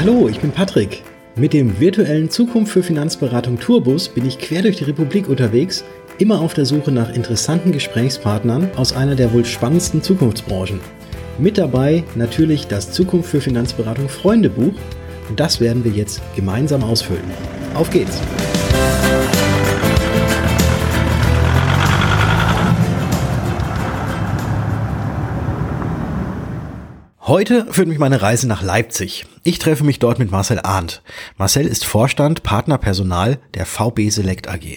Hallo, ich bin Patrick. Mit dem virtuellen Zukunft für Finanzberatung Tourbus bin ich quer durch die Republik unterwegs, immer auf der Suche nach interessanten Gesprächspartnern aus einer der wohl spannendsten Zukunftsbranchen. Mit dabei natürlich das Zukunft für Finanzberatung Freundebuch und das werden wir jetzt gemeinsam ausfüllen. Auf geht's! Heute führt mich meine Reise nach Leipzig. Ich treffe mich dort mit Marcel Arndt. Marcel ist Vorstand Partnerpersonal der VB Select AG.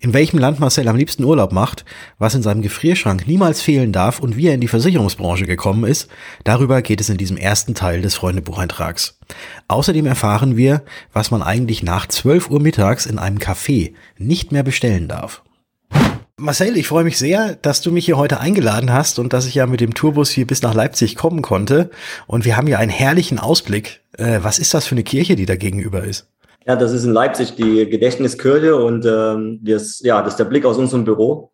In welchem Land Marcel am liebsten Urlaub macht, was in seinem Gefrierschrank niemals fehlen darf und wie er in die Versicherungsbranche gekommen ist, darüber geht es in diesem ersten Teil des Freundebucheintrags. Außerdem erfahren wir, was man eigentlich nach 12 Uhr mittags in einem Café nicht mehr bestellen darf. Marcel, ich freue mich sehr, dass du mich hier heute eingeladen hast und dass ich ja mit dem Tourbus hier bis nach Leipzig kommen konnte. Und wir haben ja einen herrlichen Ausblick. Äh, was ist das für eine Kirche, die da gegenüber ist? Ja, das ist in Leipzig die Gedächtniskirche und ähm, das, ja, das ist der Blick aus unserem Büro.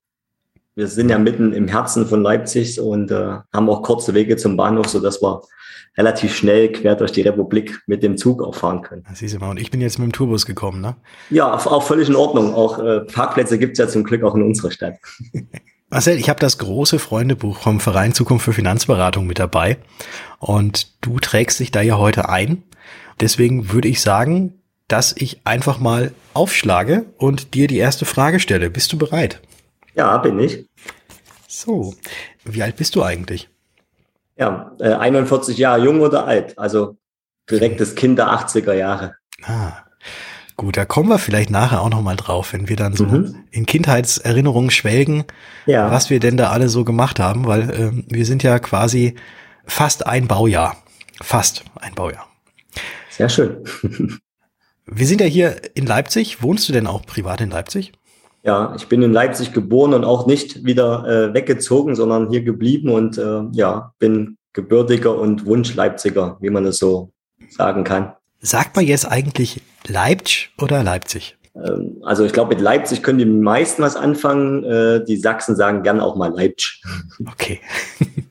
Wir sind ja mitten im Herzen von Leipzig und äh, haben auch kurze Wege zum Bahnhof, so dass wir relativ schnell quer durch die Republik mit dem Zug auch fahren können. Das siehst du mal. Und ich bin jetzt mit dem Tourbus gekommen, ne? Ja, auch völlig in Ordnung. Auch äh, Parkplätze gibt's ja zum Glück auch in unserer Stadt. Marcel, ich habe das große Freundebuch vom Verein Zukunft für Finanzberatung mit dabei und du trägst dich da ja heute ein. Deswegen würde ich sagen, dass ich einfach mal aufschlage und dir die erste Frage stelle. Bist du bereit? Ja, bin ich. So, wie alt bist du eigentlich? Ja, äh, 41 Jahre jung oder alt, also direktes Kind der 80er Jahre. Ah, gut, da kommen wir vielleicht nachher auch noch mal drauf, wenn wir dann so mhm. in Kindheitserinnerungen schwelgen, ja. was wir denn da alle so gemacht haben, weil äh, wir sind ja quasi fast ein Baujahr. Fast ein Baujahr. Sehr schön. wir sind ja hier in Leipzig. Wohnst du denn auch privat in Leipzig? Ja, ich bin in Leipzig geboren und auch nicht wieder äh, weggezogen, sondern hier geblieben und äh, ja, bin gebürtiger und Wunsch-Leipziger, wie man es so sagen kann. Sagt man jetzt eigentlich Leipzig oder Leipzig? Ähm, also ich glaube, mit Leipzig können die meisten was anfangen. Äh, die Sachsen sagen gern auch mal Leipzig. Okay.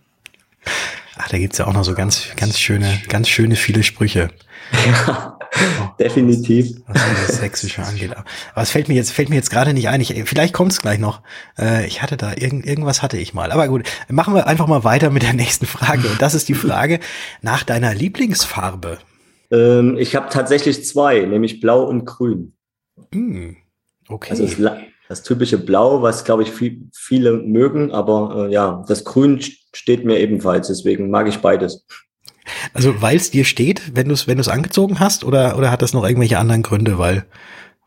Ach, da gibt's ja auch noch so ganz, ganz schöne, ganz schöne viele Sprüche. Ja, oh, definitiv. Was, was das Sächsische angeht. Aber es fällt mir jetzt, fällt mir jetzt gerade nicht ein. Ich, vielleicht kommt es gleich noch. Äh, ich hatte da irgend, irgendwas hatte ich mal. Aber gut, machen wir einfach mal weiter mit der nächsten Frage. Und das ist die Frage nach deiner Lieblingsfarbe. Ähm, ich habe tatsächlich zwei, nämlich Blau und Grün. Mm, okay. Also das, das, typische Blau, was glaube ich viel, viele mögen, aber äh, ja, das Grün steht mir ebenfalls. Deswegen mag ich beides. Also weil es dir steht, wenn du es wenn du's angezogen hast, oder, oder hat das noch irgendwelche anderen Gründe? Weil,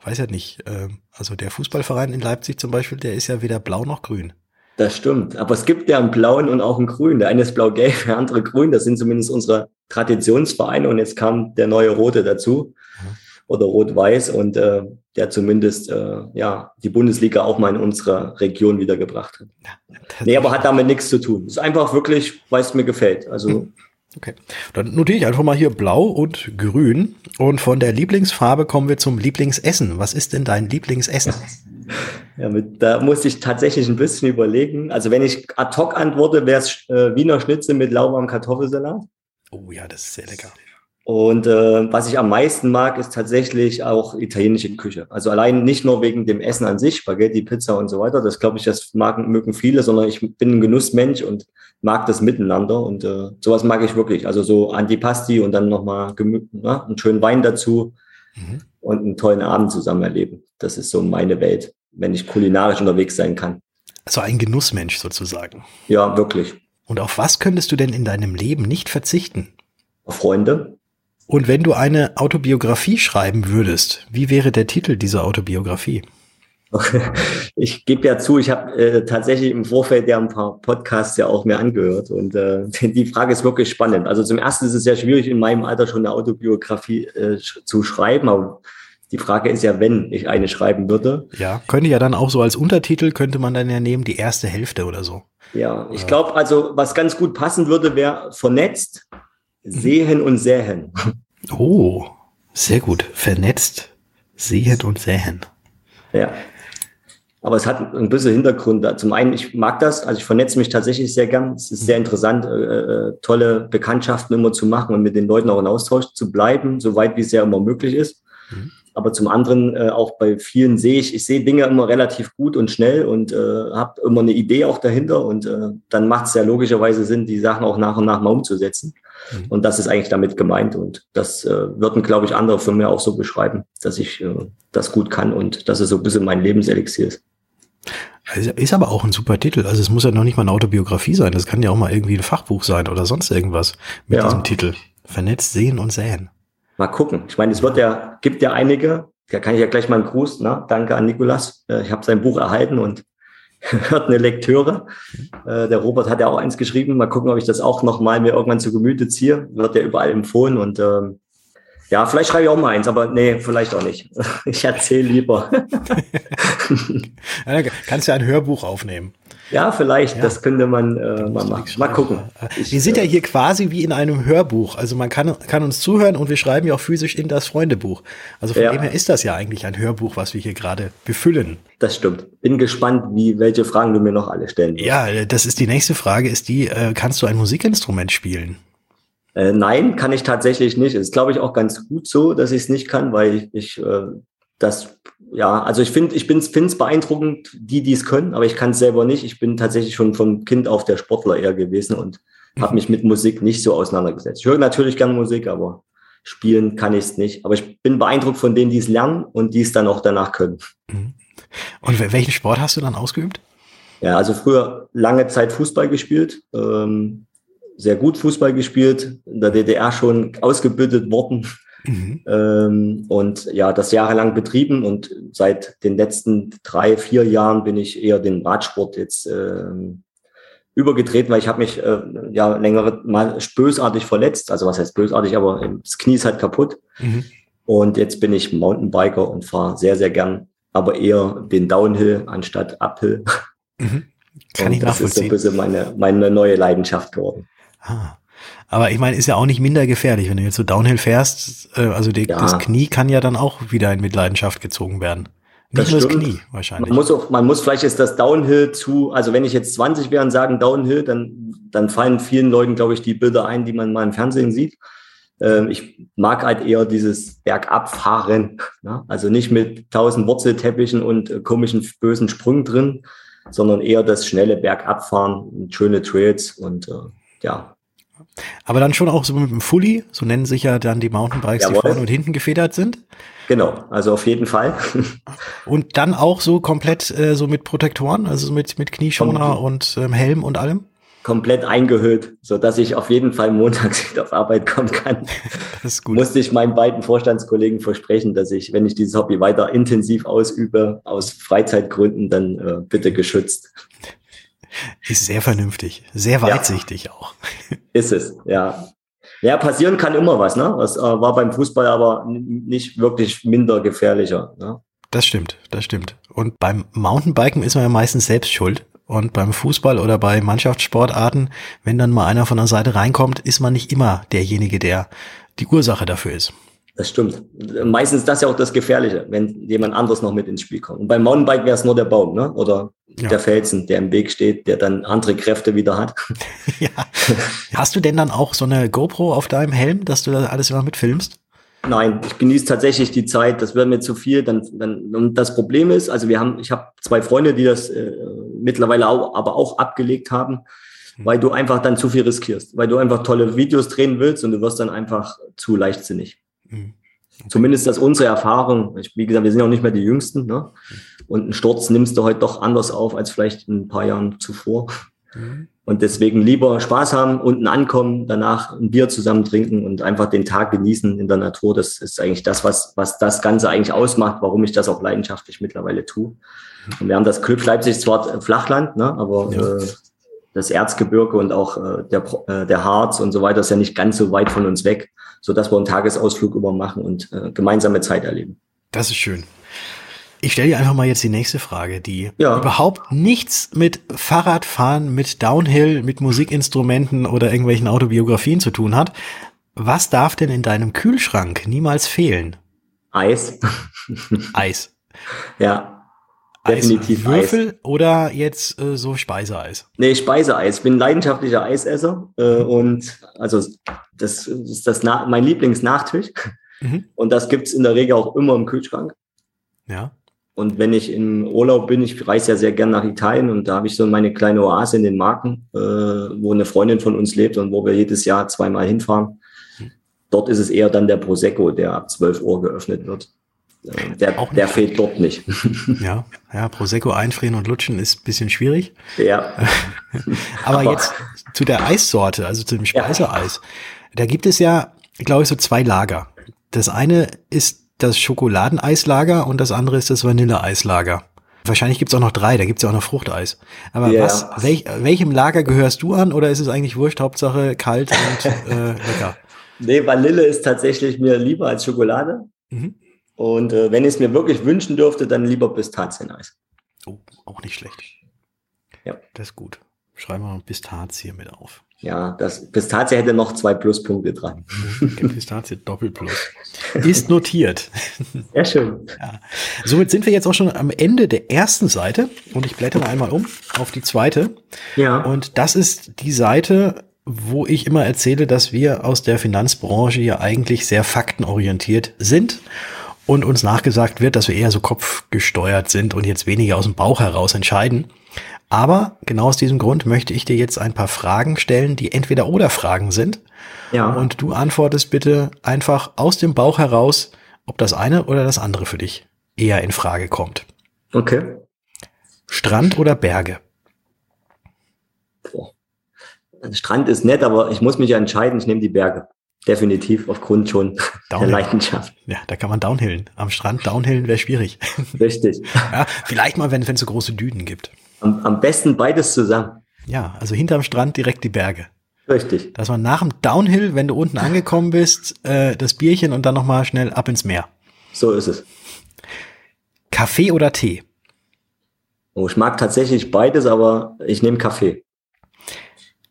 weiß ja nicht, äh, also der Fußballverein in Leipzig zum Beispiel, der ist ja weder blau noch grün. Das stimmt, aber es gibt ja einen blauen und auch einen grünen. Der eine ist blau-gelb, der andere grün. Das sind zumindest unsere Traditionsvereine und jetzt kam der neue rote dazu mhm. oder rot-weiß und äh, der zumindest äh, ja die Bundesliga auch mal in unsere Region wiedergebracht hat. Ja, nee, aber hat damit nichts zu tun. Es ist einfach wirklich, weil es mir gefällt. Also mhm. Okay. Dann notiere ich einfach mal hier blau und grün. Und von der Lieblingsfarbe kommen wir zum Lieblingsessen. Was ist denn dein Lieblingsessen? Ja, mit, da muss ich tatsächlich ein bisschen überlegen. Also wenn ich ad hoc antworte, wäre es äh, Wiener Schnitzel mit lauwarmem Kartoffelsalat. Oh ja, das ist sehr lecker. Und äh, was ich am meisten mag, ist tatsächlich auch italienische Küche. Also allein nicht nur wegen dem Essen an sich, Spaghetti, Pizza und so weiter. Das glaube ich, das mag, mögen viele, sondern ich bin ein Genussmensch und mag das miteinander. Und äh, sowas mag ich wirklich. Also so Antipasti und dann nochmal ne, einen schönen Wein dazu mhm. und einen tollen Abend zusammen erleben. Das ist so meine Welt, wenn ich kulinarisch unterwegs sein kann. Also ein Genussmensch sozusagen. Ja, wirklich. Und auf was könntest du denn in deinem Leben nicht verzichten? Auf Freunde und wenn du eine Autobiografie schreiben würdest, wie wäre der Titel dieser Autobiografie? Ich gebe ja zu, ich habe äh, tatsächlich im Vorfeld ja ein paar Podcasts ja auch mir angehört und äh, die Frage ist wirklich spannend. Also zum ersten ist es ja schwierig, in meinem Alter schon eine Autobiografie äh, zu schreiben, aber die Frage ist ja, wenn ich eine schreiben würde. Ja, könnte ja dann auch so als Untertitel, könnte man dann ja nehmen, die erste Hälfte oder so. Ja, ich glaube also, was ganz gut passen würde, wäre vernetzt, Sehen und Säen. Oh, sehr gut. Vernetzt, sehen und säen. Ja. aber es hat ein bisschen Hintergrund. Zum einen, ich mag das, also ich vernetze mich tatsächlich sehr gern. Es ist sehr interessant, äh, äh, tolle Bekanntschaften immer zu machen und mit den Leuten auch in Austausch zu bleiben, soweit wie es ja immer möglich ist. Mhm. Aber zum anderen äh, auch bei vielen sehe ich, ich sehe Dinge immer relativ gut und schnell und äh, habe immer eine Idee auch dahinter und äh, dann macht es ja logischerweise Sinn, die Sachen auch nach und nach mal umzusetzen. Mhm. Und das ist eigentlich damit gemeint und das äh, würden, glaube ich, andere von mir auch so beschreiben, dass ich äh, das gut kann und dass es so ein bisschen mein Lebenselixier ist. Also ist aber auch ein super Titel. Also es muss ja noch nicht mal eine Autobiografie sein. Das kann ja auch mal irgendwie ein Fachbuch sein oder sonst irgendwas mit ja. diesem Titel. Vernetzt sehen und säen. Mal gucken. Ich meine, es wird ja, gibt ja einige, da kann ich ja gleich mal einen Gruß, ne? danke an Nikolas. Äh, ich habe sein Buch erhalten und hört eine Lektüre. Äh, der Robert hat ja auch eins geschrieben. Mal gucken, ob ich das auch nochmal mir irgendwann zu Gemüte ziehe. Wird ja überall empfohlen und ähm, ja, vielleicht schreibe ich auch mal eins, aber nee, vielleicht auch nicht. Ich erzähle lieber. kannst ja ein Hörbuch aufnehmen. Ja, vielleicht, ja. das könnte man äh, mal machen. Mal gucken. Ich, wir sind ja äh, hier quasi wie in einem Hörbuch. Also man kann, kann uns zuhören und wir schreiben ja auch physisch in das Freundebuch. Also von ja. dem her ist das ja eigentlich ein Hörbuch, was wir hier gerade befüllen. Das stimmt. Bin gespannt, wie, welche Fragen du mir noch alle stellen wirst. Ja, das ist die nächste Frage, ist die, äh, kannst du ein Musikinstrument spielen? Äh, nein, kann ich tatsächlich nicht. Es ist, glaube ich, auch ganz gut so, dass ich es nicht kann, weil ich, ich äh, das, ja, also ich finde, ich finde es beeindruckend, die, die es können, aber ich kann es selber nicht. Ich bin tatsächlich schon vom Kind auf der Sportler eher gewesen und habe mich mit Musik nicht so auseinandergesetzt. Ich höre natürlich gerne Musik, aber spielen kann ich es nicht. Aber ich bin beeindruckt von denen, die es lernen und die es dann auch danach können. Mhm. Und welchen Sport hast du dann ausgeübt? Ja, also früher lange Zeit Fußball gespielt, ähm, sehr gut Fußball gespielt, in der DDR schon ausgebildet worden Mhm. Ähm, und ja, das jahrelang betrieben und seit den letzten drei, vier Jahren bin ich eher den Radsport jetzt ähm, übergetreten, weil ich habe mich äh, ja längere mal bösartig verletzt. Also was heißt bösartig, aber das Knie ist halt kaputt. Mhm. Und jetzt bin ich Mountainbiker und fahre sehr, sehr gern, aber eher den Downhill anstatt Uphill. Mhm. Kann und ich das nachvollziehen. Das ist so ein bisschen meine, meine neue Leidenschaft geworden. Ah. Aber ich meine, ist ja auch nicht minder gefährlich, wenn du jetzt so Downhill fährst. Äh, also die, ja. das Knie kann ja dann auch wieder in Mitleidenschaft gezogen werden. Nicht das nur das Knie wahrscheinlich. Man muss auch, man muss vielleicht ist das Downhill zu, also wenn ich jetzt 20 wäre und sagen Downhill, dann, dann fallen vielen Leuten, glaube ich, die Bilder ein, die man mal im Fernsehen sieht. Ähm, ich mag halt eher dieses Bergabfahren, ne? also nicht mit tausend Wurzelteppichen und äh, komischen bösen Sprüngen drin, sondern eher das schnelle Bergabfahren, schöne Trails und äh, ja, aber dann schon auch so mit dem Fully, so nennen sich ja dann die Mountainbikes, Jawohl. die vorne und hinten gefedert sind. Genau, also auf jeden Fall. und dann auch so komplett äh, so mit Protektoren, also mit, mit Knieschoner und ähm, Helm und allem? Komplett eingehüllt, so dass ich auf jeden Fall montags wieder auf Arbeit kommen kann. das ist gut. Musste ich meinen beiden Vorstandskollegen versprechen, dass ich, wenn ich dieses Hobby weiter intensiv ausübe, aus Freizeitgründen, dann äh, bitte geschützt. Ist sehr vernünftig, sehr weitsichtig ja. auch. Ist es, ja. Ja, passieren kann immer was, ne? Das äh, war beim Fußball aber nicht wirklich minder gefährlicher. Ne? Das stimmt, das stimmt. Und beim Mountainbiken ist man ja meistens selbst schuld. Und beim Fußball oder bei Mannschaftssportarten, wenn dann mal einer von der Seite reinkommt, ist man nicht immer derjenige, der die Ursache dafür ist. Das stimmt. Meistens ist das ja auch das Gefährliche, wenn jemand anderes noch mit ins Spiel kommt. Und beim Mountainbike wäre es nur der Baum, ne? Oder ja. der Felsen, der im Weg steht, der dann andere Kräfte wieder hat. ja. Hast du denn dann auch so eine GoPro auf deinem Helm, dass du das alles immer mitfilmst? Nein, ich genieße tatsächlich die Zeit. Das wäre mir zu viel. Dann, dann, und das Problem ist, also wir haben, ich habe zwei Freunde, die das äh, mittlerweile auch, aber auch abgelegt haben, mhm. weil du einfach dann zu viel riskierst, weil du einfach tolle Videos drehen willst und du wirst dann einfach zu leichtsinnig. Mhm. Okay. Zumindest ist das unsere Erfahrung. Ich, wie gesagt, wir sind ja auch nicht mehr die Jüngsten. Ne? Und einen Sturz nimmst du heute doch anders auf als vielleicht ein paar Jahren zuvor. Mhm. Und deswegen lieber Spaß haben, unten ankommen, danach ein Bier zusammen trinken und einfach den Tag genießen in der Natur. Das ist eigentlich das, was, was das Ganze eigentlich ausmacht, warum ich das auch leidenschaftlich mittlerweile tue. Mhm. Und wir haben das Glück, Leipzig zwar Flachland, ne? aber ja. äh, das Erzgebirge und auch äh, der, äh, der Harz und so weiter ist ja nicht ganz so weit von uns weg, so dass wir einen Tagesausflug über machen und äh, gemeinsame Zeit erleben. Das ist schön. Ich stelle dir einfach mal jetzt die nächste Frage, die ja. überhaupt nichts mit Fahrradfahren, mit Downhill, mit Musikinstrumenten oder irgendwelchen Autobiografien zu tun hat. Was darf denn in deinem Kühlschrank niemals fehlen? Eis. Eis. Ja, definitiv Würfel Eis. oder jetzt äh, so Speiseeis? Nee, Speiseeis. Ich bin leidenschaftlicher Eisesser äh, und also das ist das Na mein Lieblingsnachtisch. Mhm. Und das gibt's in der Regel auch immer im Kühlschrank. Ja. Und wenn ich im Urlaub bin, ich reise ja sehr gern nach Italien und da habe ich so meine kleine Oase in den Marken, äh, wo eine Freundin von uns lebt und wo wir jedes Jahr zweimal hinfahren. Mhm. Dort ist es eher dann der Prosecco, der ab 12 Uhr geöffnet wird. Äh, der, Auch der fehlt dort nicht. Ja, ja, Prosecco einfrieren und lutschen ist ein bisschen schwierig. Ja. Aber, Aber jetzt zu der Eissorte, also zu dem Speiseeis. Ja. Da gibt es ja, glaube ich, so zwei Lager. Das eine ist das Schokoladeneislager und das andere ist das Vanilleeislager. Wahrscheinlich gibt's auch noch drei, da gibt's ja auch noch Fruchteis. Aber ja, was, welch, welchem Lager gehörst du an oder ist es eigentlich wurscht, Hauptsache kalt und äh, lecker? Nee, Vanille ist tatsächlich mir lieber als Schokolade. Mhm. Und äh, wenn ich es mir wirklich wünschen dürfte, dann lieber Pistazieneis. Oh, auch nicht schlecht. Ja. Das ist gut. Schreiben wir mal Pistazie mit auf. Ja, das Pistazie hätte noch zwei Pluspunkte dran. Pistazie Doppelplus. Ist notiert. Sehr schön. Ja. Somit sind wir jetzt auch schon am Ende der ersten Seite und ich blättere einmal um auf die zweite. Ja. Und das ist die Seite, wo ich immer erzähle, dass wir aus der Finanzbranche ja eigentlich sehr faktenorientiert sind und uns nachgesagt wird, dass wir eher so kopfgesteuert sind und jetzt weniger aus dem Bauch heraus entscheiden. Aber genau aus diesem Grund möchte ich dir jetzt ein paar Fragen stellen, die entweder oder Fragen sind. Ja. Und du antwortest bitte einfach aus dem Bauch heraus, ob das eine oder das andere für dich eher in Frage kommt. Okay. Strand oder Berge? Boah. Strand ist nett, aber ich muss mich ja entscheiden, ich nehme die Berge definitiv aufgrund schon Downhill. der Leidenschaft. Ja, da kann man downhillen. Am Strand downhillen wäre schwierig. Richtig. Ja, vielleicht mal, wenn es so große Dünen gibt. Am, am besten beides zusammen. Ja, also hinterm Strand direkt die Berge. Richtig. Dass man nach dem Downhill, wenn du unten angekommen bist, äh, das Bierchen und dann nochmal schnell ab ins Meer. So ist es. Kaffee oder Tee? Oh, ich mag tatsächlich beides, aber ich nehme Kaffee.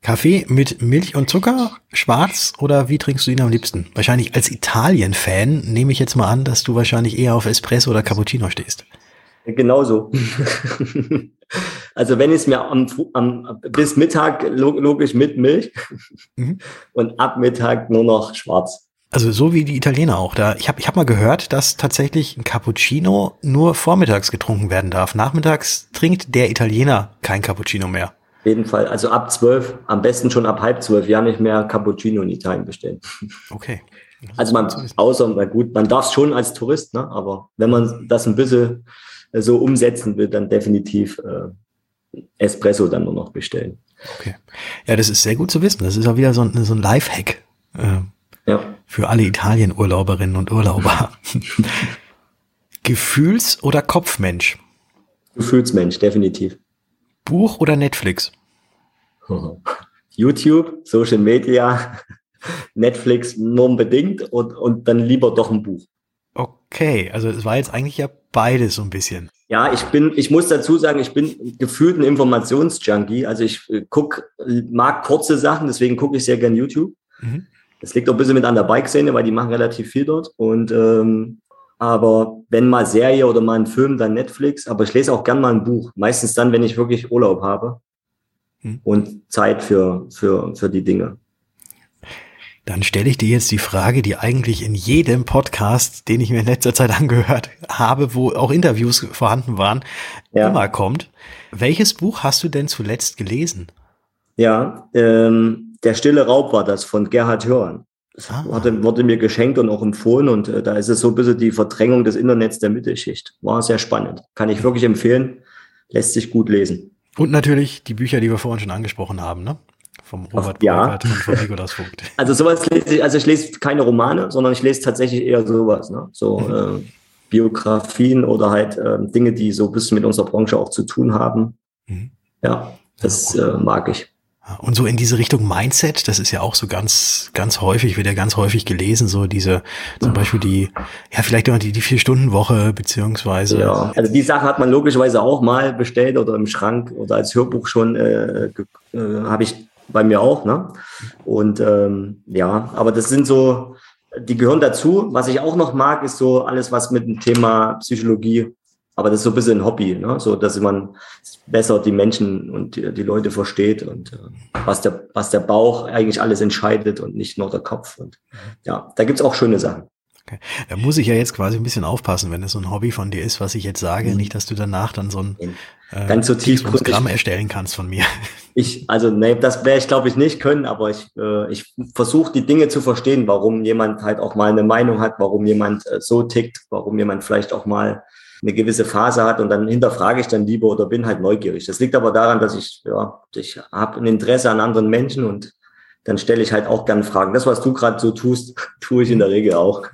Kaffee mit Milch und Zucker, schwarz oder wie trinkst du ihn am liebsten? Wahrscheinlich als Italien-Fan nehme ich jetzt mal an, dass du wahrscheinlich eher auf Espresso oder Cappuccino stehst. Genauso. also wenn ich es mir am, am, bis Mittag logisch mit Milch mhm. und ab Mittag nur noch schwarz. Also so wie die Italiener auch. Da ich habe ich hab mal gehört, dass tatsächlich ein Cappuccino nur vormittags getrunken werden darf. Nachmittags trinkt der Italiener kein Cappuccino mehr jeden Fall, also ab zwölf, am besten schon ab halb zwölf, ja nicht mehr Cappuccino in Italien bestellen. Okay. Also man, außer, na gut, man darf es schon als Tourist, ne? aber wenn man das ein bisschen äh, so umsetzen will, dann definitiv äh, Espresso dann nur noch bestellen. Okay. Ja, das ist sehr gut zu wissen. Das ist auch wieder so ein, so ein Lifehack äh, ja. für alle Italien-Urlauberinnen und Urlauber. Gefühls- oder Kopfmensch? Gefühlsmensch, definitiv. Buch oder Netflix? YouTube, Social Media, Netflix nur unbedingt und, und dann lieber doch ein Buch. Okay, also es war jetzt eigentlich ja beides so ein bisschen. Ja, ich bin, ich muss dazu sagen, ich bin gefühlt ein Informationsjunkie. Also ich äh, guck, mag kurze Sachen, deswegen gucke ich sehr gern YouTube. Mhm. Das liegt auch ein bisschen mit an der Bike-Szene, weil die machen relativ viel dort. Und ähm, aber wenn mal Serie oder mal ein Film, dann Netflix. Aber ich lese auch gern mal ein Buch. Meistens dann, wenn ich wirklich Urlaub habe hm. und Zeit für, für, für die Dinge. Dann stelle ich dir jetzt die Frage, die eigentlich in jedem Podcast, den ich mir in letzter Zeit angehört habe, wo auch Interviews vorhanden waren, ja. immer kommt. Welches Buch hast du denn zuletzt gelesen? Ja, ähm, Der stille Raub war das von Gerhard Hörn. Das ah. wurde, wurde, mir geschenkt und auch empfohlen und äh, da ist es so ein bisschen die Verdrängung des Internets der Mittelschicht. War sehr spannend. Kann ich wirklich empfehlen. Lässt sich gut lesen. Und natürlich die Bücher, die wir vorhin schon angesprochen haben, ne? Vom Robert ja. und vom Nikolaus Vogt. Also sowas lese ich, also ich lese keine Romane, sondern ich lese tatsächlich eher sowas, ne? So mhm. äh, Biografien oder halt äh, Dinge, die so ein bisschen mit unserer Branche auch zu tun haben. Mhm. Ja, das ja, äh, mag ich. Und so in diese Richtung Mindset, das ist ja auch so ganz, ganz häufig, wird ja ganz häufig gelesen, so diese, zum Beispiel die, ja, vielleicht immer die, die Vier-Stunden-Woche, beziehungsweise. Ja, also die Sache hat man logischerweise auch mal bestellt oder im Schrank oder als Hörbuch schon, äh, äh, habe ich bei mir auch, ne? Und ähm, ja, aber das sind so, die gehören dazu. Was ich auch noch mag, ist so alles, was mit dem Thema Psychologie aber das ist so ein bisschen ein Hobby, ne? so dass man besser die Menschen und die, die Leute versteht und äh, was, der, was der Bauch eigentlich alles entscheidet und nicht nur der Kopf. Und ja, da gibt's auch schöne Sachen. Okay. Da muss ich ja jetzt quasi ein bisschen aufpassen, wenn es so ein Hobby von dir ist, was ich jetzt sage, mhm. nicht, dass du danach dann so ein äh, ganz so Programm erstellen kannst von mir. Ich, also nee, das werde ich glaube ich nicht können, aber ich, äh, ich versuche die Dinge zu verstehen, warum jemand halt auch mal eine Meinung hat, warum jemand äh, so tickt, warum jemand vielleicht auch mal eine gewisse Phase hat und dann hinterfrage ich dann lieber oder bin halt neugierig. Das liegt aber daran, dass ich, ja, ich habe ein Interesse an anderen Menschen und dann stelle ich halt auch gern Fragen. Das, was du gerade so tust, tue ich in der Regel auch.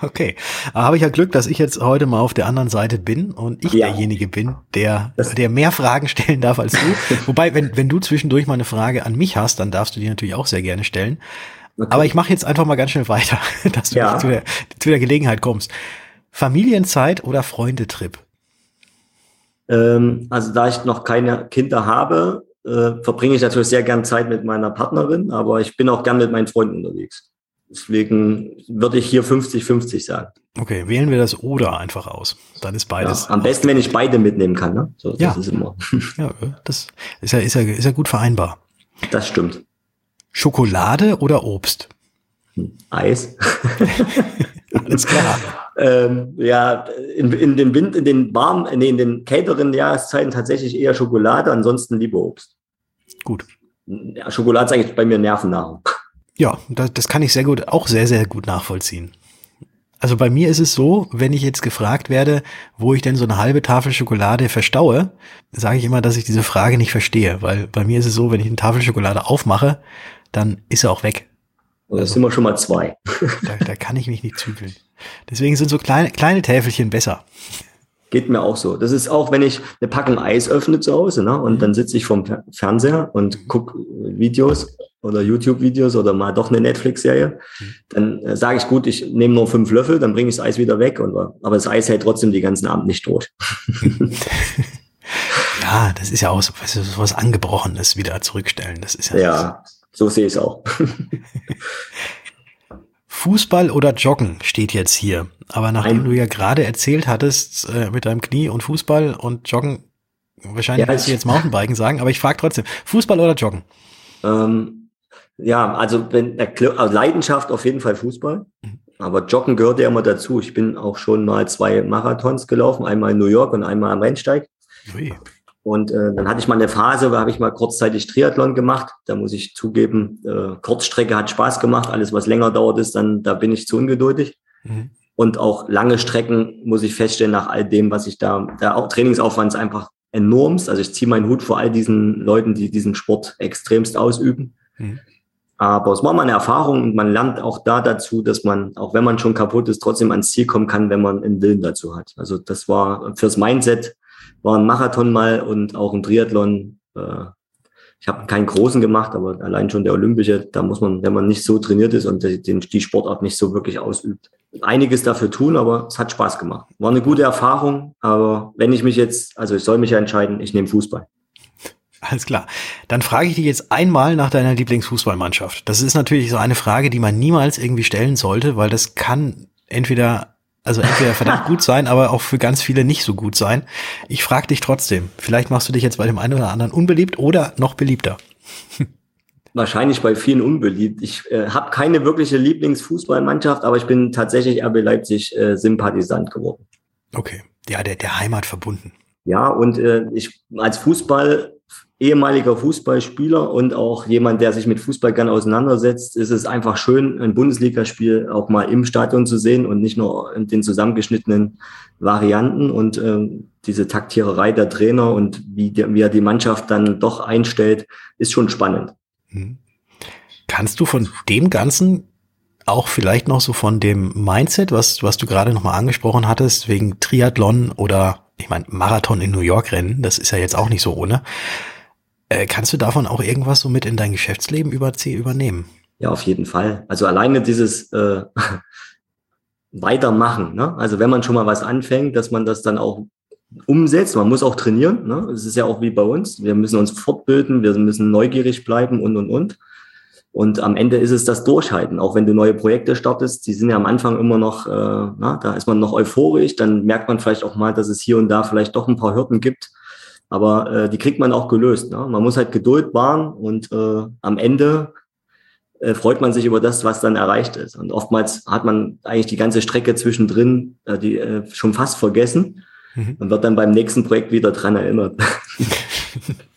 Okay. Aber habe ich ja Glück, dass ich jetzt heute mal auf der anderen Seite bin und ich ja. derjenige bin, der, der mehr Fragen stellen darf als du. Wobei, wenn, wenn du zwischendurch mal eine Frage an mich hast, dann darfst du die natürlich auch sehr gerne stellen. Okay. Aber ich mache jetzt einfach mal ganz schnell weiter, dass du ja. zu, der, zu der Gelegenheit kommst. Familienzeit oder Freundetrip? Ähm, also da ich noch keine Kinder habe, äh, verbringe ich natürlich sehr gern Zeit mit meiner Partnerin, aber ich bin auch gern mit meinen Freunden unterwegs. Deswegen würde ich hier 50-50 sagen. Okay, wählen wir das oder einfach aus. Dann ist beides. Ja, am besten, wenn ich beide mitnehmen kann. Ne? So, ja. Das ist immer. ja, das ist ja, ist, ja, ist ja gut vereinbar. Das stimmt. Schokolade oder Obst? Hm, Eis. Alles klar. ähm, ja, in, in den Wind, in den warmen, nee, in den kälteren Jahreszeiten tatsächlich eher Schokolade, ansonsten lieber Obst. Gut. Ja, Schokolade ist eigentlich bei mir Nervennahrung. Ja, das, das kann ich sehr gut, auch sehr, sehr gut nachvollziehen. Also bei mir ist es so, wenn ich jetzt gefragt werde, wo ich denn so eine halbe Tafel Schokolade verstaue, sage ich immer, dass ich diese Frage nicht verstehe, weil bei mir ist es so, wenn ich eine Tafel Schokolade aufmache, dann ist sie auch weg. Das also, sind wir schon mal zwei. Da, da kann ich mich nicht zügeln. Deswegen sind so kleine, kleine Täfelchen besser. Geht mir auch so. Das ist auch, wenn ich eine Packung Eis öffne zu Hause, ne? Und dann sitze ich vorm Fernseher und mhm. gucke Videos oder YouTube-Videos oder mal doch eine Netflix-Serie. Mhm. Dann äh, sage ich, gut, ich nehme nur fünf Löffel, dann bringe ich das Eis wieder weg. Und, aber das Eis hält trotzdem die ganzen Abend nicht durch. ja, das ist ja auch so, was, was Angebrochenes wieder zurückstellen. Das ist ja. Ja, so sehe ich es auch. Fußball oder Joggen steht jetzt hier. Aber nachdem Ein, du ja gerade erzählt hattest äh, mit deinem Knie und Fußball und Joggen, wahrscheinlich ja, willst du jetzt Mountainbiken sagen, aber ich frage trotzdem, Fußball oder Joggen? Ähm, ja, also wenn also Leidenschaft auf jeden Fall Fußball. Mhm. Aber Joggen gehört ja immer dazu. Ich bin auch schon mal zwei Marathons gelaufen, einmal in New York und einmal am Rennsteig. Ui. Und äh, dann hatte ich mal eine Phase, da habe ich mal kurzzeitig Triathlon gemacht. Da muss ich zugeben, äh, Kurzstrecke hat Spaß gemacht. Alles, was länger dauert, ist dann, da bin ich zu ungeduldig. Mhm. Und auch lange Strecken muss ich feststellen, nach all dem, was ich da, der Trainingsaufwand ist einfach enormst. Also ich ziehe meinen Hut vor all diesen Leuten, die diesen Sport extremst ausüben. Mhm. Aber es war mal eine Erfahrung und man lernt auch da dazu, dass man, auch wenn man schon kaputt ist, trotzdem ans Ziel kommen kann, wenn man einen Willen dazu hat. Also das war fürs Mindset war ein Marathon mal und auch ein Triathlon. Äh, ich habe keinen großen gemacht, aber allein schon der Olympische, da muss man, wenn man nicht so trainiert ist und die, die Sportart nicht so wirklich ausübt, einiges dafür tun, aber es hat Spaß gemacht. War eine gute Erfahrung, aber wenn ich mich jetzt, also ich soll mich ja entscheiden, ich nehme Fußball. Alles klar. Dann frage ich dich jetzt einmal nach deiner Lieblingsfußballmannschaft. Das ist natürlich so eine Frage, die man niemals irgendwie stellen sollte, weil das kann entweder also entweder verdammt gut sein, aber auch für ganz viele nicht so gut sein. Ich frage dich trotzdem, vielleicht machst du dich jetzt bei dem einen oder anderen unbeliebt oder noch beliebter. Wahrscheinlich bei vielen unbeliebt. Ich äh, habe keine wirkliche Lieblingsfußballmannschaft, aber ich bin tatsächlich RB Leipzig äh, Sympathisant geworden. Okay, ja, der, der Heimat verbunden. Ja, und äh, ich als Fußball ehemaliger Fußballspieler und auch jemand, der sich mit Fußball gern auseinandersetzt, ist es einfach schön, ein Bundesligaspiel auch mal im Stadion zu sehen und nicht nur in den zusammengeschnittenen Varianten und äh, diese Taktiererei der Trainer und wie, der, wie er die Mannschaft dann doch einstellt, ist schon spannend. Hm. Kannst du von dem Ganzen auch vielleicht noch so von dem Mindset, was, was du gerade nochmal angesprochen hattest, wegen Triathlon oder ich meine, Marathon in New York rennen, das ist ja jetzt auch nicht so ohne. Äh, kannst du davon auch irgendwas so mit in dein Geschäftsleben über übernehmen? Ja, auf jeden Fall. Also alleine dieses äh, Weitermachen. Ne? Also wenn man schon mal was anfängt, dass man das dann auch umsetzt. Man muss auch trainieren. Ne? Es ist ja auch wie bei uns. Wir müssen uns fortbilden, wir müssen neugierig bleiben und, und, und. Und am Ende ist es das Durchhalten, auch wenn du neue Projekte startest. Die sind ja am Anfang immer noch, äh, na, da ist man noch euphorisch. Dann merkt man vielleicht auch mal, dass es hier und da vielleicht doch ein paar Hürden gibt. Aber äh, die kriegt man auch gelöst. Ne? Man muss halt Geduld wahren und äh, am Ende äh, freut man sich über das, was dann erreicht ist. Und oftmals hat man eigentlich die ganze Strecke zwischendrin äh, die, äh, schon fast vergessen mhm. und wird dann beim nächsten Projekt wieder dran erinnert.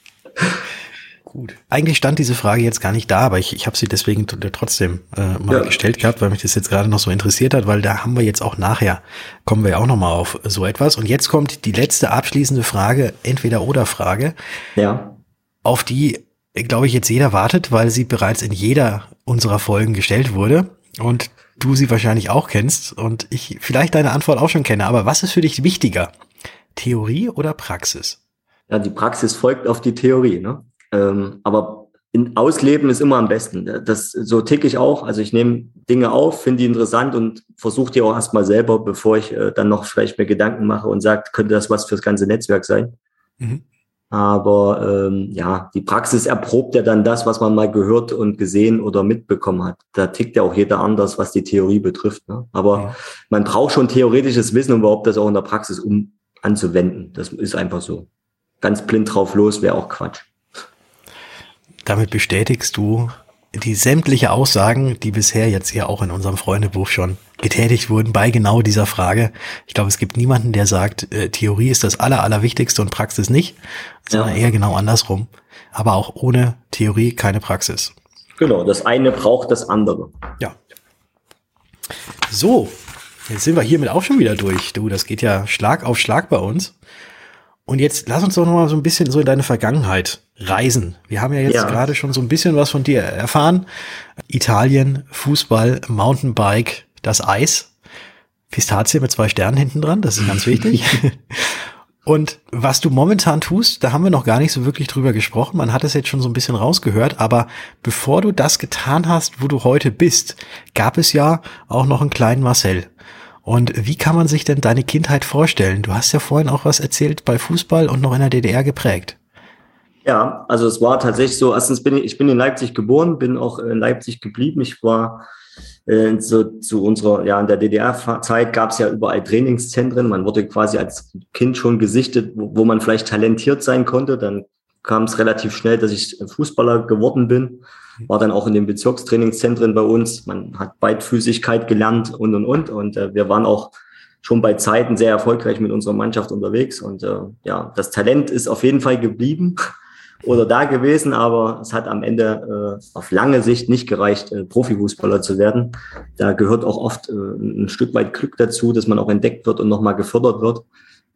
Eigentlich stand diese Frage jetzt gar nicht da, aber ich, ich habe sie deswegen trotzdem äh, mal ja. gestellt gehabt, weil mich das jetzt gerade noch so interessiert hat, weil da haben wir jetzt auch nachher, kommen wir ja auch nochmal auf so etwas. Und jetzt kommt die letzte abschließende Frage, entweder oder Frage, ja. auf die, glaube ich, jetzt jeder wartet, weil sie bereits in jeder unserer Folgen gestellt wurde und du sie wahrscheinlich auch kennst und ich vielleicht deine Antwort auch schon kenne. Aber was ist für dich wichtiger? Theorie oder Praxis? Ja, die Praxis folgt auf die Theorie. Ne? Ähm, aber ausleben ist immer am besten. Das, so ticke ich auch. Also ich nehme Dinge auf, finde die interessant und versuche die auch erstmal selber, bevor ich äh, dann noch vielleicht mir Gedanken mache und sage, könnte das was fürs ganze Netzwerk sein. Mhm. Aber ähm, ja, die Praxis erprobt ja dann das, was man mal gehört und gesehen oder mitbekommen hat. Da tickt ja auch jeder anders, was die Theorie betrifft. Ne? Aber ja. man braucht schon theoretisches Wissen, um überhaupt das auch in der Praxis um anzuwenden. Das ist einfach so. Ganz blind drauf los wäre auch Quatsch. Damit bestätigst du die sämtliche Aussagen, die bisher jetzt ja auch in unserem Freundebuch schon getätigt wurden, bei genau dieser Frage. Ich glaube, es gibt niemanden, der sagt, äh, Theorie ist das Aller, Allerwichtigste und Praxis nicht, sondern ja. eher genau andersrum. Aber auch ohne Theorie keine Praxis. Genau, das eine braucht das andere. Ja. So, jetzt sind wir hiermit auch schon wieder durch. Du, das geht ja Schlag auf Schlag bei uns. Und jetzt lass uns doch noch mal so ein bisschen so in deine Vergangenheit reisen. Wir haben ja jetzt ja. gerade schon so ein bisschen was von dir erfahren. Italien, Fußball, Mountainbike, das Eis, Pistazie mit zwei Sternen hinten dran, das ist ganz wichtig. Und was du momentan tust, da haben wir noch gar nicht so wirklich drüber gesprochen. Man hat es jetzt schon so ein bisschen rausgehört, aber bevor du das getan hast, wo du heute bist, gab es ja auch noch einen kleinen Marcel. Und wie kann man sich denn deine Kindheit vorstellen? Du hast ja vorhin auch was erzählt bei Fußball und noch in der DDR geprägt. Ja, also es war tatsächlich so, erstens bin ich, ich bin in Leipzig geboren, bin auch in Leipzig geblieben. Ich war äh, so, zu unserer, ja, in der DDR-Zeit gab es ja überall Trainingszentren. Man wurde quasi als Kind schon gesichtet, wo, wo man vielleicht talentiert sein konnte. Dann kam es relativ schnell, dass ich Fußballer geworden bin war dann auch in den Bezirkstrainingszentren bei uns. Man hat Beidfüßigkeit gelernt und, und, und. Und äh, wir waren auch schon bei Zeiten sehr erfolgreich mit unserer Mannschaft unterwegs. Und äh, ja, das Talent ist auf jeden Fall geblieben oder da gewesen, aber es hat am Ende äh, auf lange Sicht nicht gereicht, äh, Profifußballer zu werden. Da gehört auch oft äh, ein Stück weit Glück dazu, dass man auch entdeckt wird und nochmal gefördert wird.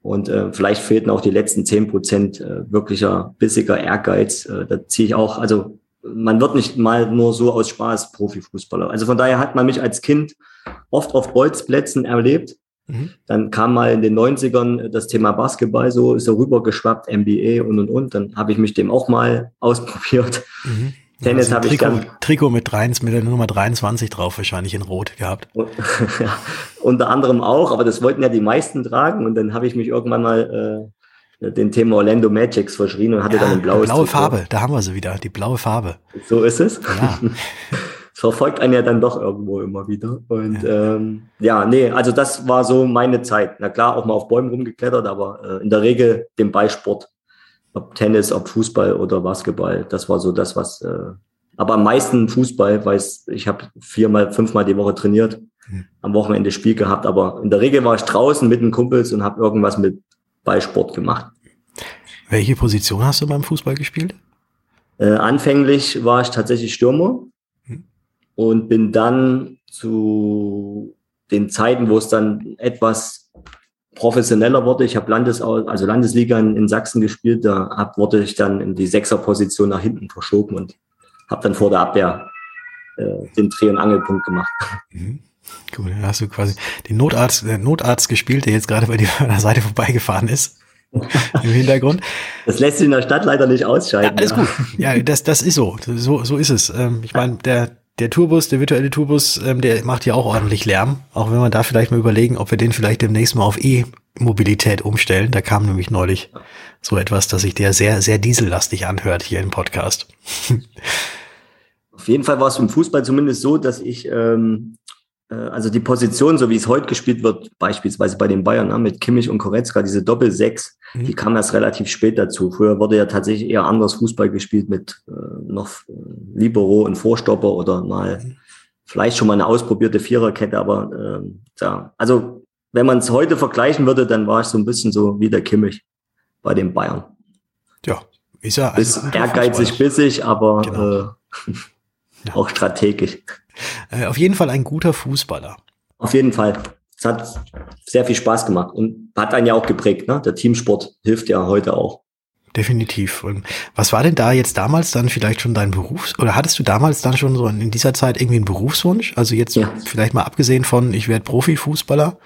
Und äh, vielleicht fehlten auch die letzten zehn Prozent äh, wirklicher bissiger Ehrgeiz. Äh, da ziehe ich auch, also man wird nicht mal nur so aus Spaß Profifußballer. Also von daher hat man mich als Kind oft auf Bolzplätzen erlebt. Mhm. Dann kam mal in den 90ern das Thema Basketball so, ist so rübergeschwappt, NBA und und und. Dann habe ich mich dem auch mal ausprobiert. Mhm. Tennis also habe ich dann. Trikot mit, 23, mit der Nummer 23 drauf, wahrscheinlich in Rot gehabt. ja, unter anderem auch, aber das wollten ja die meisten tragen. Und dann habe ich mich irgendwann mal äh, den Thema Orlando Magics verschrien und hatte ja, dann ein blaues blaue Trikot. Farbe, da haben wir sie wieder, die blaue Farbe. So ist es. Ja. Verfolgt einen ja dann doch irgendwo immer wieder. Und ja. Ähm, ja, nee, also das war so meine Zeit. Na klar, auch mal auf Bäumen rumgeklettert, aber äh, in der Regel den Ballsport, ob Tennis, ob Fußball oder Basketball, das war so das, was. Äh, aber am meisten Fußball, weil ich habe viermal, fünfmal die Woche trainiert, hm. am Wochenende Spiel gehabt, aber in der Regel war ich draußen mit den Kumpels und habe irgendwas mit Ballsport gemacht. Welche Position hast du beim Fußball gespielt? Äh, anfänglich war ich tatsächlich Stürmer. Und bin dann zu den Zeiten, wo es dann etwas professioneller wurde. Ich habe Landes also Landesliga in, in, Sachsen gespielt. Da hab, wurde ich dann in die Sechserposition nach hinten verschoben und habe dann vor der Abwehr äh, den Dreh- und Angelpunkt gemacht. Mhm. Gut, dann hast du quasi den Notarzt, den Notarzt gespielt, der jetzt gerade bei dir an der Seite vorbeigefahren ist. Im Hintergrund. Das lässt sich in der Stadt leider nicht ausschalten. Ja, alles ja. gut. Ja, das, das ist so. So, so ist es. Ähm, ich meine, der, der Tourbus, der virtuelle Tourbus, ähm, der macht ja auch ordentlich Lärm. Auch wenn wir da vielleicht mal überlegen, ob wir den vielleicht demnächst mal auf E-Mobilität umstellen. Da kam nämlich neulich so etwas, dass sich der sehr, sehr diesellastig anhört hier im Podcast. Auf jeden Fall war es im Fußball zumindest so, dass ich, ähm, äh, also die Position, so wie es heute gespielt wird, beispielsweise bei den Bayern ne, mit Kimmich und Koretzka, diese Doppel-Sechs, mhm. die kam erst relativ spät dazu. Früher wurde ja tatsächlich eher anders Fußball gespielt mit äh, noch äh, Libero und Vorstopper oder mal mhm. vielleicht schon mal eine ausprobierte Viererkette, aber äh, ja, also wenn man es heute vergleichen würde, dann war ich so ein bisschen so wie der Kimmich bei den Bayern. Ja, ist ja ist ehrgeizig, bissig, aber genau. äh, ja. auch strategisch. Äh, auf jeden Fall ein guter Fußballer. Auf jeden Fall. Es hat sehr viel Spaß gemacht und hat einen ja auch geprägt. Ne? Der Teamsport hilft ja heute auch. Definitiv. Und was war denn da jetzt damals dann vielleicht schon dein Berufs- oder hattest du damals dann schon so in dieser Zeit irgendwie einen Berufswunsch? Also jetzt ja. vielleicht mal abgesehen von, ich werde Profifußballer.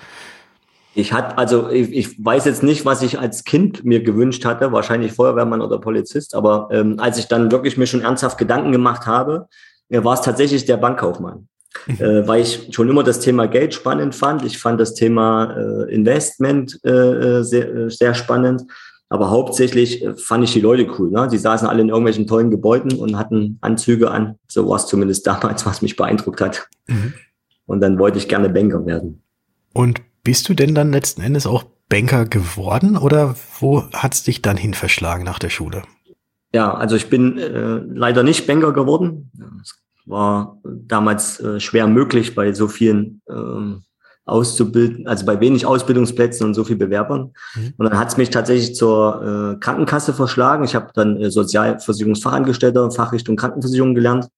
Ich hatte, also ich, ich weiß jetzt nicht, was ich als Kind mir gewünscht hatte, wahrscheinlich Feuerwehrmann oder Polizist, aber ähm, als ich dann wirklich mir schon ernsthaft Gedanken gemacht habe, war es tatsächlich der Bankkaufmann. Mhm. Äh, weil ich schon immer das Thema Geld spannend fand. Ich fand das Thema äh, Investment äh, äh sehr, äh, sehr spannend. Aber hauptsächlich äh, fand ich die Leute cool. Ne? Die saßen alle in irgendwelchen tollen Gebäuden und hatten Anzüge an. So war es zumindest damals, was mich beeindruckt hat. Mhm. Und dann wollte ich gerne Banker werden. Und bist du denn dann letzten Endes auch Banker geworden oder wo hat's dich dann hin verschlagen nach der Schule? Ja, also ich bin äh, leider nicht Banker geworden. Es war damals äh, schwer möglich bei so vielen ähm, auszubilden, also bei wenig Ausbildungsplätzen und so viel Bewerbern. Mhm. Und dann hat es mich tatsächlich zur äh, Krankenkasse verschlagen. Ich habe dann äh, Sozialversicherungsfachangestellter Fachrichtung Krankenversicherung gelernt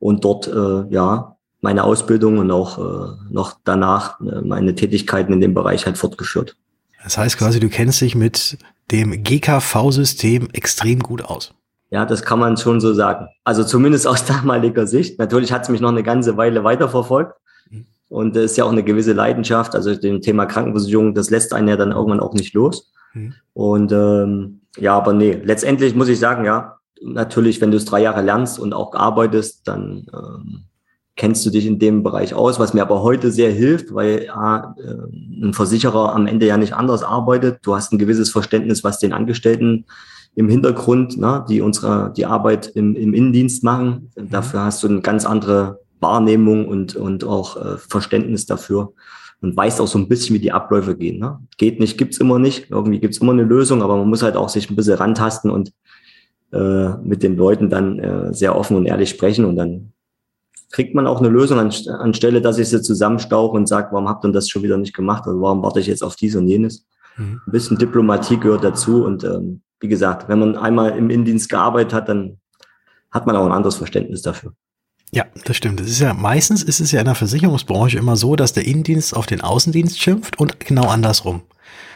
und dort äh, ja meine Ausbildung und auch äh, noch danach äh, meine Tätigkeiten in dem Bereich halt fortgeführt. Das heißt quasi, du kennst dich mit dem GKV-System extrem gut aus. Ja, das kann man schon so sagen. Also zumindest aus damaliger Sicht. Natürlich hat es mich noch eine ganze Weile weiterverfolgt. Mhm. Und es ist ja auch eine gewisse Leidenschaft. Also dem Thema Krankenversicherung, das lässt einen ja dann irgendwann auch nicht los. Mhm. Und ähm, ja, aber nee, letztendlich muss ich sagen, ja, natürlich, wenn du es drei Jahre lernst und auch arbeitest, dann ähm, kennst du dich in dem Bereich aus, was mir aber heute sehr hilft, weil ja, äh, ein Versicherer am Ende ja nicht anders arbeitet. Du hast ein gewisses Verständnis, was den Angestellten im Hintergrund, ne, die unsere die Arbeit im, im Innendienst machen. Mhm. Dafür hast du eine ganz andere Wahrnehmung und, und auch äh, Verständnis dafür und weißt auch so ein bisschen, wie die Abläufe gehen. Ne? Geht nicht, gibt's immer nicht. Irgendwie gibt's immer eine Lösung, aber man muss halt auch sich ein bisschen rantasten und äh, mit den Leuten dann äh, sehr offen und ehrlich sprechen und dann kriegt man auch eine Lösung an, anstelle, dass ich sie zusammenstauche und sage, warum habt ihr das schon wieder nicht gemacht? Also warum warte ich jetzt auf dies und jenes? Mhm. Ein bisschen Diplomatie gehört dazu und ähm, wie gesagt, wenn man einmal im Innendienst gearbeitet hat, dann hat man auch ein anderes Verständnis dafür. Ja, das stimmt. Das ist ja meistens ist es ja in der Versicherungsbranche immer so, dass der Innendienst auf den Außendienst schimpft und genau andersrum.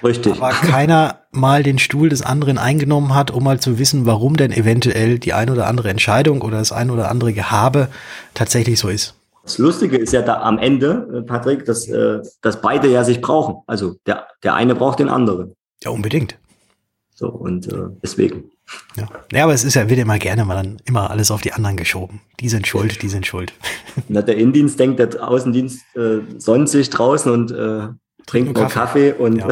Richtig. Aber keiner mal den Stuhl des anderen eingenommen hat, um mal zu wissen, warum denn eventuell die ein oder andere Entscheidung oder das ein oder andere Gehabe tatsächlich so ist. Das Lustige ist ja da am Ende, äh, Patrick, dass, äh, dass beide ja sich brauchen. Also der, der eine braucht den anderen. Ja, unbedingt. So, und äh, deswegen. Ja. ja, aber es ist ja, wird immer gerne mal dann immer alles auf die anderen geschoben. Die sind schuld, die sind schuld. Na, der Innendienst denkt, der Außendienst äh, sonnt sich draußen und äh, trinkt nur Kaffee, Kaffee und, ja.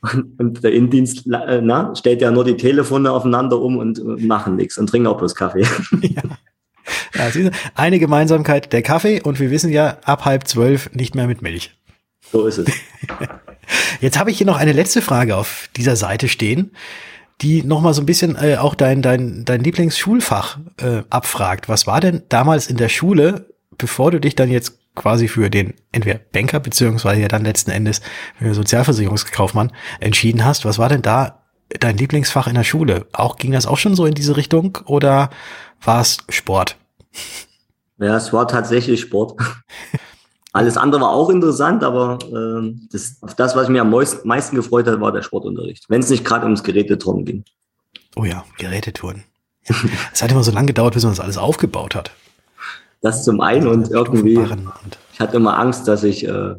und, und, der Innendienst äh, na, stellt ja nur die Telefone aufeinander um und äh, machen nichts und trinken auch bloß Kaffee. Ja. Ja, eine Gemeinsamkeit, der Kaffee und wir wissen ja, ab halb zwölf nicht mehr mit Milch. So ist es. Jetzt habe ich hier noch eine letzte Frage auf dieser Seite stehen, die nochmal so ein bisschen äh, auch dein, dein, dein Lieblingsschulfach äh, abfragt. Was war denn damals in der Schule, bevor du dich dann jetzt quasi für den entweder Banker beziehungsweise ja dann letzten Endes Sozialversicherungskaufmann entschieden hast. Was war denn da dein Lieblingsfach in der Schule? Auch ging das auch schon so in diese Richtung oder war es Sport? Ja, es war tatsächlich Sport. Alles andere war auch interessant, aber äh, das, auf das, was mich am meisten gefreut hat, war der Sportunterricht. Wenn es nicht gerade ums Geräteturnen ging. Oh ja, Geräteturnen. Es hat immer so lange gedauert, bis man das alles aufgebaut hat. Das zum einen und irgendwie, ich hatte immer Angst, dass ich, äh,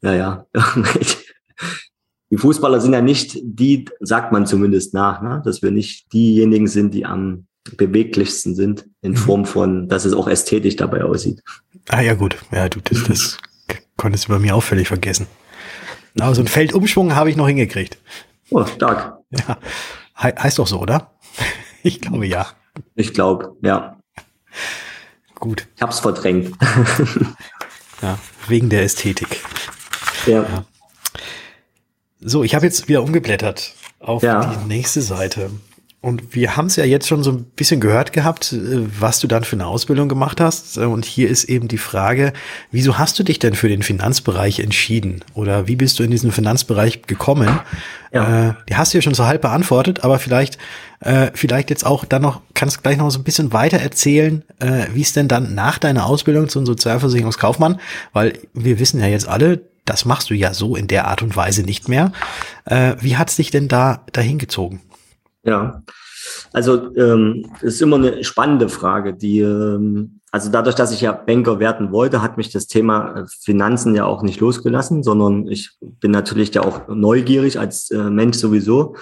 naja, die Fußballer sind ja nicht die, sagt man zumindest nach, ne? dass wir nicht diejenigen sind, die am beweglichsten sind, in mhm. Form von, dass es auch ästhetisch dabei aussieht. Ah ja gut, ja du, das, das konntest du bei mir auch völlig vergessen. Aber so ein Feldumschwung habe ich noch hingekriegt. Oh, stark. Ja, He heißt doch so, oder? Ich glaube ja. Ich glaube, ja. Gut. Ich habe es verdrängt. ja, wegen der Ästhetik. Ja. ja. So, ich habe jetzt wieder umgeblättert auf ja. die nächste Seite. Und wir haben es ja jetzt schon so ein bisschen gehört gehabt, äh, was du dann für eine Ausbildung gemacht hast. Und hier ist eben die Frage, wieso hast du dich denn für den Finanzbereich entschieden? Oder wie bist du in diesen Finanzbereich gekommen? Ja. Äh, die hast du ja schon so halb beantwortet, aber vielleicht, äh, vielleicht jetzt auch dann noch, kannst du gleich noch so ein bisschen weiter erzählen, äh, wie es denn dann nach deiner Ausbildung zum Sozialversicherungskaufmann, weil wir wissen ja jetzt alle, das machst du ja so in der Art und Weise nicht mehr. Äh, wie hat's dich denn da dahin gezogen? Ja, also ähm, ist immer eine spannende Frage, die ähm, also dadurch, dass ich ja Banker werden wollte, hat mich das Thema äh, Finanzen ja auch nicht losgelassen, sondern ich bin natürlich ja auch neugierig als äh, Mensch sowieso.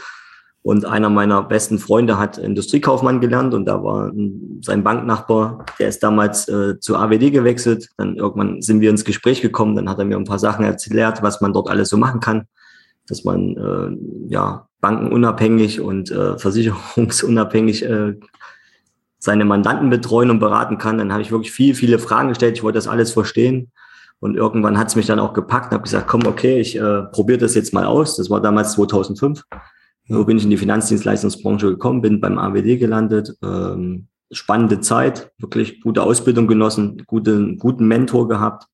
Und einer meiner besten Freunde hat Industriekaufmann gelernt und da war sein Banknachbar, der ist damals äh, zu AWD gewechselt. Dann irgendwann sind wir ins Gespräch gekommen, dann hat er mir ein paar Sachen erklärt, was man dort alles so machen kann, dass man äh, ja bankenunabhängig und äh, versicherungsunabhängig äh, seine Mandanten betreuen und beraten kann. Dann habe ich wirklich viele, viele Fragen gestellt. Ich wollte das alles verstehen. Und irgendwann hat es mich dann auch gepackt und habe gesagt, komm, okay, ich äh, probiere das jetzt mal aus. Das war damals 2005. So bin ich in die Finanzdienstleistungsbranche gekommen, bin beim AWD gelandet. Ähm, spannende Zeit, wirklich gute Ausbildung genossen, gute, guten Mentor gehabt.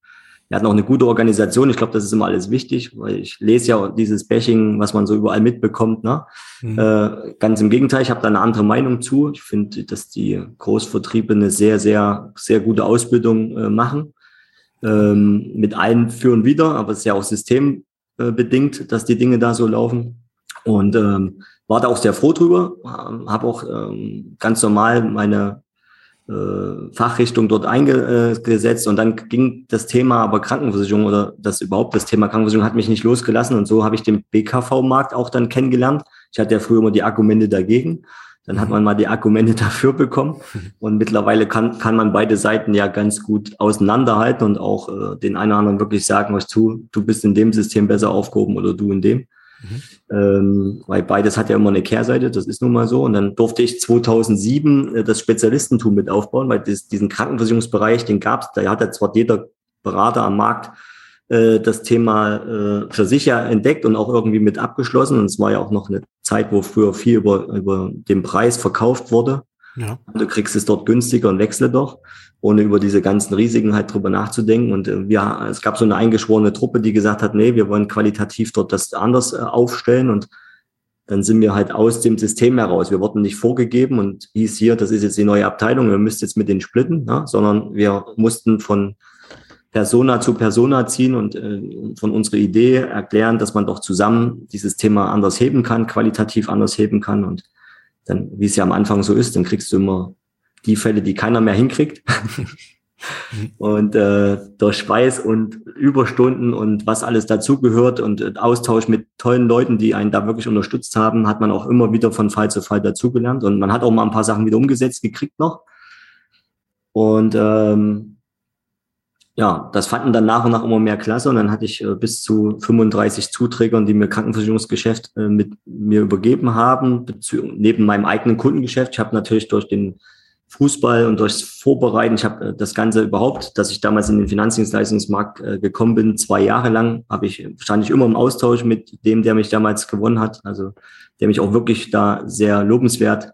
Wir hatten auch eine gute Organisation. Ich glaube, das ist immer alles wichtig, weil ich lese ja dieses Bashing, was man so überall mitbekommt. Ne? Mhm. Äh, ganz im Gegenteil, ich habe da eine andere Meinung zu. Ich finde, dass die Großvertriebe eine sehr, sehr, sehr gute Ausbildung äh, machen. Ähm, mit allen für und wieder, aber es ist ja auch systembedingt, dass die Dinge da so laufen. Und ähm, war da auch sehr froh drüber. Habe auch ähm, ganz normal meine Fachrichtung dort eingesetzt und dann ging das Thema aber Krankenversicherung oder das überhaupt das Thema Krankenversicherung hat mich nicht losgelassen und so habe ich den BKV-Markt auch dann kennengelernt. Ich hatte ja früher immer die Argumente dagegen. Dann hat mhm. man mal die Argumente dafür bekommen. Und mittlerweile kann, kann man beide Seiten ja ganz gut auseinanderhalten und auch äh, den einen oder anderen wirklich sagen, was du, du bist in dem System besser aufgehoben oder du in dem. Mhm. Ähm, weil beides hat ja immer eine Kehrseite, das ist nun mal so. Und dann durfte ich 2007 äh, das Spezialistentum mit aufbauen, weil das, diesen Krankenversicherungsbereich, den gab es, da hat ja zwar jeder Berater am Markt äh, das Thema äh, für sich ja entdeckt und auch irgendwie mit abgeschlossen. Und es war ja auch noch eine Zeit, wo früher viel über, über den Preis verkauft wurde. Ja. Du kriegst es dort günstiger und wechsle doch, ohne über diese ganzen Risiken halt drüber nachzudenken. Und äh, wir, es gab so eine eingeschworene Truppe, die gesagt hat, nee, wir wollen qualitativ dort das anders äh, aufstellen. Und dann sind wir halt aus dem System heraus. Wir wurden nicht vorgegeben und hieß hier, das ist jetzt die neue Abteilung, wir müsst jetzt mit denen splitten, ja, sondern wir mussten von Persona zu Persona ziehen und äh, von unserer Idee erklären, dass man doch zusammen dieses Thema anders heben kann, qualitativ anders heben kann. Und dann, wie es ja am Anfang so ist, dann kriegst du immer die Fälle, die keiner mehr hinkriegt. und äh, durch Schweiß und Überstunden und was alles dazugehört und äh, Austausch mit tollen Leuten, die einen da wirklich unterstützt haben, hat man auch immer wieder von Fall zu Fall dazugelernt. Und man hat auch mal ein paar Sachen wieder umgesetzt gekriegt noch. Und ähm, ja, das fanden dann nach und nach immer mehr klasse und dann hatte ich äh, bis zu 35 Zuträgern, die mir Krankenversicherungsgeschäft äh, mit mir übergeben haben, neben meinem eigenen Kundengeschäft. Ich habe natürlich durch den Fußball und durchs Vorbereiten, ich habe äh, das Ganze überhaupt, dass ich damals in den Finanzdienstleistungsmarkt äh, gekommen bin, zwei Jahre lang, habe ich stand ich immer im Austausch mit dem, der mich damals gewonnen hat, also der mich auch wirklich da sehr lobenswert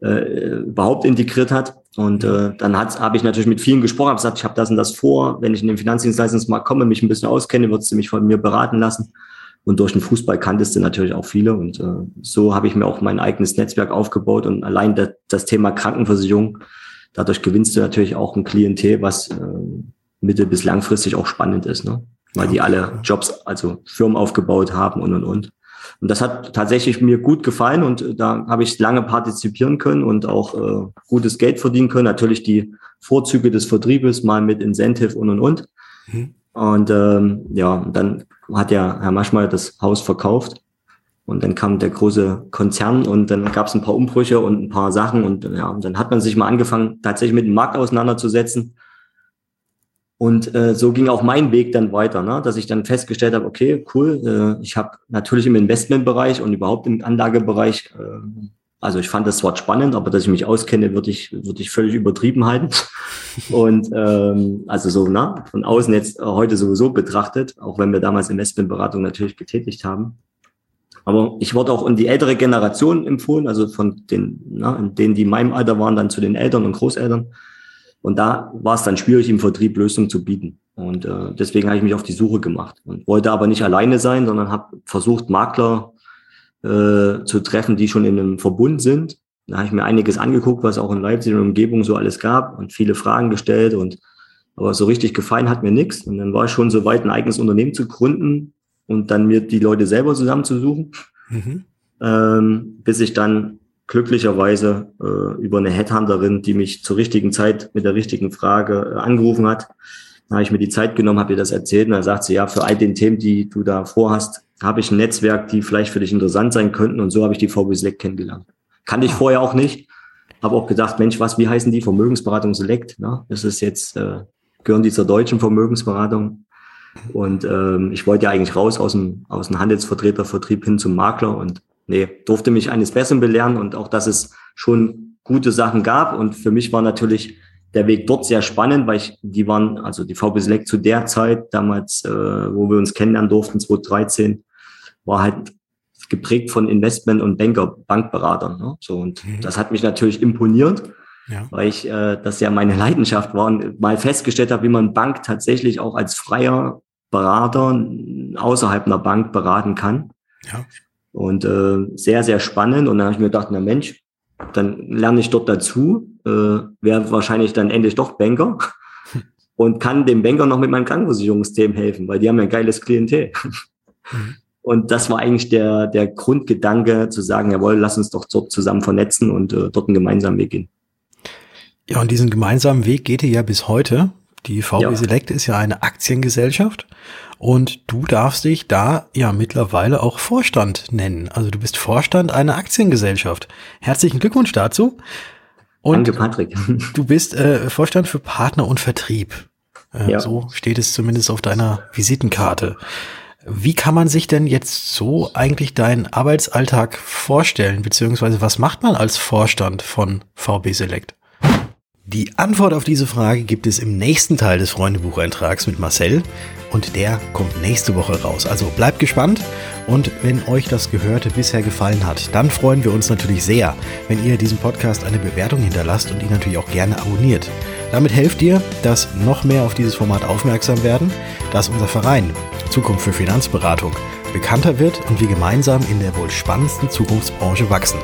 äh, überhaupt integriert hat. Und äh, dann habe ich natürlich mit vielen gesprochen, habe gesagt, ich habe das und das vor. Wenn ich in den Finanzdienstleistungsmarkt komme, mich ein bisschen auskenne, würdest du mich von mir beraten lassen. Und durch den Fußball kanntest du natürlich auch viele. Und äh, so habe ich mir auch mein eigenes Netzwerk aufgebaut. Und allein das, das Thema Krankenversicherung, dadurch gewinnst du natürlich auch ein Klientel, was äh, mittel- bis langfristig auch spannend ist, ne? weil die alle Jobs, also Firmen aufgebaut haben und und und. Und das hat tatsächlich mir gut gefallen und äh, da habe ich lange partizipieren können und auch äh, gutes Geld verdienen können. Natürlich die Vorzüge des Vertriebes, mal mit Incentive und und und. Mhm. Und ähm, ja, dann hat ja Herr Maschmeyer das Haus verkauft. Und dann kam der große Konzern und dann gab es ein paar Umbrüche und ein paar Sachen. Und ja, und dann hat man sich mal angefangen, tatsächlich mit dem Markt auseinanderzusetzen und äh, so ging auch mein Weg dann weiter, ne? dass ich dann festgestellt habe, okay, cool, äh, ich habe natürlich im Investmentbereich und überhaupt im Anlagebereich äh, also ich fand das Wort spannend, aber dass ich mich auskenne, würde ich, würde ich völlig übertrieben halten. Und ähm, also so, na, von außen jetzt heute sowieso betrachtet, auch wenn wir damals Investmentberatung natürlich getätigt haben. Aber ich wurde auch in die ältere Generation empfohlen, also von den, na, denen, die in meinem Alter waren, dann zu den Eltern und Großeltern. Und da war es dann schwierig, im Vertrieb Lösungen zu bieten. Und äh, deswegen habe ich mich auf die Suche gemacht und wollte aber nicht alleine sein, sondern habe versucht, Makler äh, zu treffen, die schon in einem Verbund sind. Da habe ich mir einiges angeguckt, was auch in Leipzig und Umgebung so alles gab und viele Fragen gestellt und aber so richtig gefallen hat mir nichts. Und dann war ich schon so weit, ein eigenes Unternehmen zu gründen und dann mir die Leute selber zusammenzusuchen, mhm. ähm, bis ich dann glücklicherweise äh, über eine Headhunterin, die mich zur richtigen Zeit mit der richtigen Frage äh, angerufen hat, da habe ich mir die Zeit genommen, habe ihr das erzählt und dann sagt sie, ja, für all den Themen, die du da vorhast, habe ich ein Netzwerk, die vielleicht für dich interessant sein könnten. Und so habe ich die VW Select kennengelernt. Kannte ich ah. vorher auch nicht. Habe auch gedacht, Mensch, was, wie heißen die? Vermögensberatung Select. Ne? Das ist jetzt, äh, gehören die zur deutschen Vermögensberatung. Und ähm, ich wollte ja eigentlich raus aus dem, aus dem Handelsvertretervertrieb hin zum Makler und nee, durfte mich eines Besseren belehren und auch, dass es schon gute Sachen gab. Und für mich war natürlich der Weg dort sehr spannend, weil ich, die waren, also die VB Select zu der Zeit, damals, äh, wo wir uns kennenlernen durften, 2013, war halt geprägt von Investment- und Banker, Bankberatern. Ne? So, und mhm. das hat mich natürlich imponiert, ja. weil ich äh, das ja meine Leidenschaft war und mal festgestellt habe, wie man Bank tatsächlich auch als freier Berater außerhalb einer Bank beraten kann. Ja. Und äh, sehr, sehr spannend. Und dann habe ich mir gedacht, na Mensch, dann lerne ich dort dazu, äh, wäre wahrscheinlich dann endlich doch Banker und kann dem Banker noch mit meinem Krankenversicherungssystem helfen, weil die haben ja ein geiles Klientel. Mhm. Und das war eigentlich der, der Grundgedanke, zu sagen, jawohl, lass uns doch dort zusammen vernetzen und äh, dort einen gemeinsamen Weg gehen. Ja, und diesen gemeinsamen Weg geht ihr ja bis heute. Die VW ja. Select ist ja eine Aktiengesellschaft und du darfst dich da ja mittlerweile auch Vorstand nennen. Also du bist Vorstand einer Aktiengesellschaft. Herzlichen Glückwunsch dazu. Und Danke, Patrick. Du bist äh, Vorstand für Partner und Vertrieb. Äh, ja. So steht es zumindest auf deiner Visitenkarte. Wie kann man sich denn jetzt so eigentlich deinen Arbeitsalltag vorstellen, beziehungsweise was macht man als Vorstand von VB Select? Die Antwort auf diese Frage gibt es im nächsten Teil des Freundebucheintrags mit Marcel und der kommt nächste Woche raus. Also bleibt gespannt und wenn euch das Gehörte bisher gefallen hat, dann freuen wir uns natürlich sehr, wenn ihr diesem Podcast eine Bewertung hinterlasst und ihn natürlich auch gerne abonniert. Damit helft ihr, dass noch mehr auf dieses Format aufmerksam werden, dass unser Verein Zukunft für Finanzberatung bekannter wird und wir gemeinsam in der wohl spannendsten Zukunftsbranche wachsen.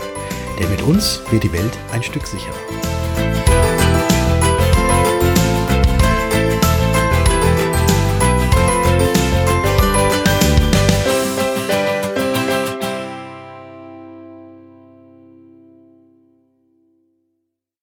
Denn mit uns wird die Welt ein Stück sicherer.